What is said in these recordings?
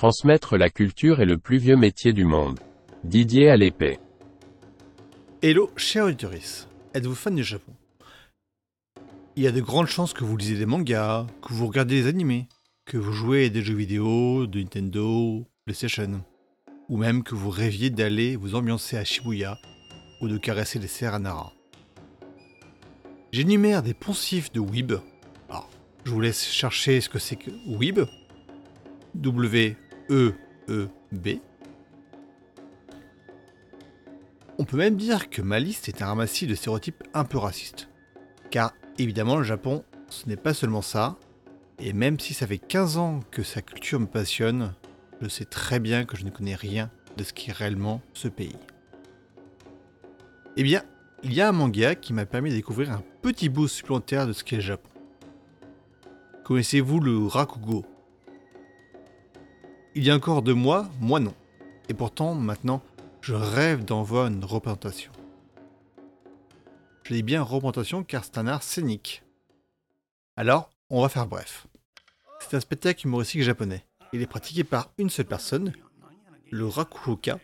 Transmettre la culture est le plus vieux métier du monde. Didier à l'épée. Hello, cher auditoris. Êtes-vous fan du Japon? Il y a de grandes chances que vous lisez des mangas, que vous regardez des animés, que vous jouez à des jeux vidéo de Nintendo, PlayStation, ou même que vous rêviez d'aller vous ambiancer à Shibuya ou de caresser les cerfs à Nara. J'énumère des poncifs de Weeb. Alors, je vous laisse chercher ce que c'est que Weeb. W-E-E-B. On peut même dire que ma liste est un ramassis de stéréotypes un peu racistes. Car évidemment, le Japon, ce n'est pas seulement ça. Et même si ça fait 15 ans que sa culture me passionne, je sais très bien que je ne connais rien de ce qu'est réellement ce pays. Eh bien, il y a un manga qui m'a permis de découvrir un petit bout supplémentaire de ce qu'est le Japon. Connaissez-vous le Rakugo? Il y a encore deux mois, moi non. Et pourtant, maintenant, je rêve d'en voir une représentation. Je dis bien représentation car c'est un art scénique. Alors, on va faire bref. C'est un spectacle humoristique japonais. Il est pratiqué par une seule personne, le Rakuhoka,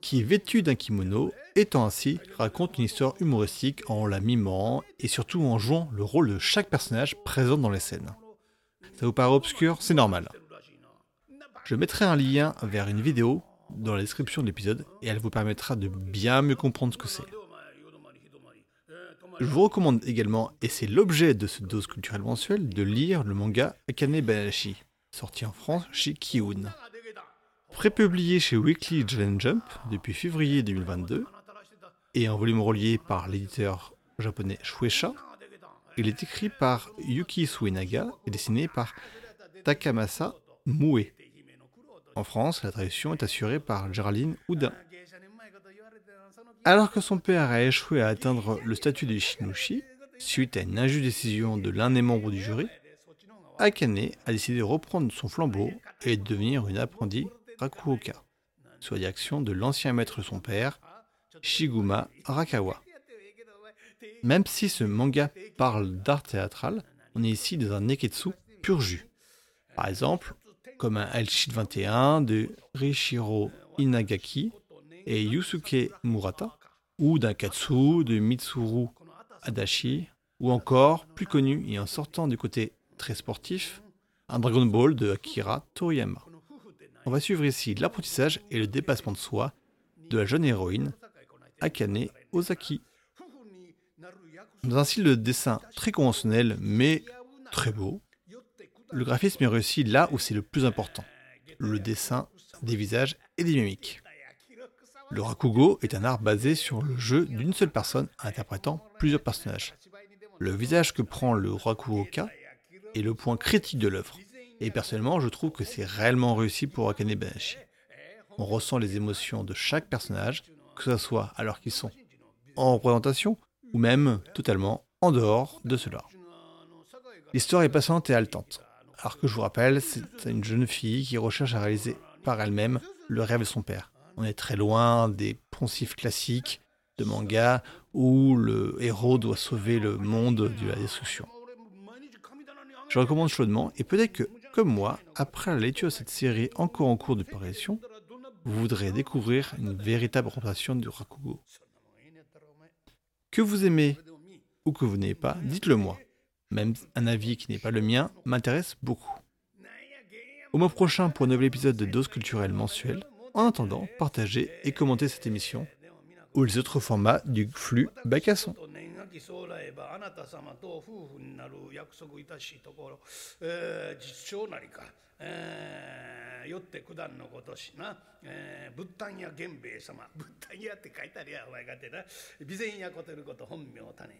qui est vêtu d'un kimono, étant ainsi raconte une histoire humoristique en la mimant et surtout en jouant le rôle de chaque personnage présent dans les scènes. Ça vous paraît obscur? C'est normal. Je mettrai un lien vers une vidéo dans la description de l'épisode et elle vous permettra de bien mieux comprendre ce que c'est. Je vous recommande également, et c'est l'objet de ce dose culturelle mensuelle, de lire le manga Akane Banashi, sorti en France chez Kiun. Prépublié chez Weekly Jump depuis février 2022 et en volume relié par l'éditeur japonais Shueisha, il est écrit par Yuki Suenaga et dessiné par Takamasa Mue. En France, la traduction est assurée par Géraldine Houdin. Alors que son père a échoué à atteindre le statut de Shinushi, suite à une injuste décision de l'un des membres du jury, Akane a décidé de reprendre son flambeau et de devenir une apprentie Rakuoka, soit direction de l'ancien maître de son père, Shiguma Arakawa. Même si ce manga parle d'art théâtral, on est ici dans un neketsu pur jus. Par exemple, comme un Elchid 21 de Rishiro Inagaki et Yusuke Murata, ou d'un Katsu de Mitsuru Adachi, ou encore, plus connu et en sortant du côté très sportif, un Dragon Ball de Akira Toriyama. On va suivre ici l'apprentissage et le dépassement de soi de la jeune héroïne Akane Ozaki. Dans un style de dessin très conventionnel mais très beau, le graphisme est réussi là où c'est le plus important, le dessin des visages et des mimiques. Le rakugo est un art basé sur le jeu d'une seule personne interprétant plusieurs personnages. Le visage que prend le rakugoka est le point critique de l'œuvre. Et personnellement, je trouve que c'est réellement réussi pour Akane Banashi. On ressent les émotions de chaque personnage, que ce soit alors qu'ils sont en représentation ou même totalement en dehors de cela. L'histoire est passionnante et haletante. Alors que je vous rappelle, c'est une jeune fille qui recherche à réaliser par elle-même le rêve de son père. On est très loin des poncifs classiques de manga où le héros doit sauver le monde de la destruction. Je recommande chaudement et peut-être que, comme moi, après la lecture de cette série encore en cours de parution, vous voudrez découvrir une véritable représentation du Rakugo. Que vous aimez ou que vous n'aimez pas, dites-le moi Même un avis qui n'est pas le mien m'intéresse beaucoup. Au mois prochain pour un nouvel épisode de Dose culturelle mensuelle. En attendant, partagez et commentez cette émission ou les autres formats du flux Bacasson. 将来ばあなた様と夫婦になる約束いたしところ、えー、実証なりか、えー、よって九段のごとしな、えー、仏壇屋源兵衛様仏壇屋って書いてあるやお前かてな備前屋ことること本名種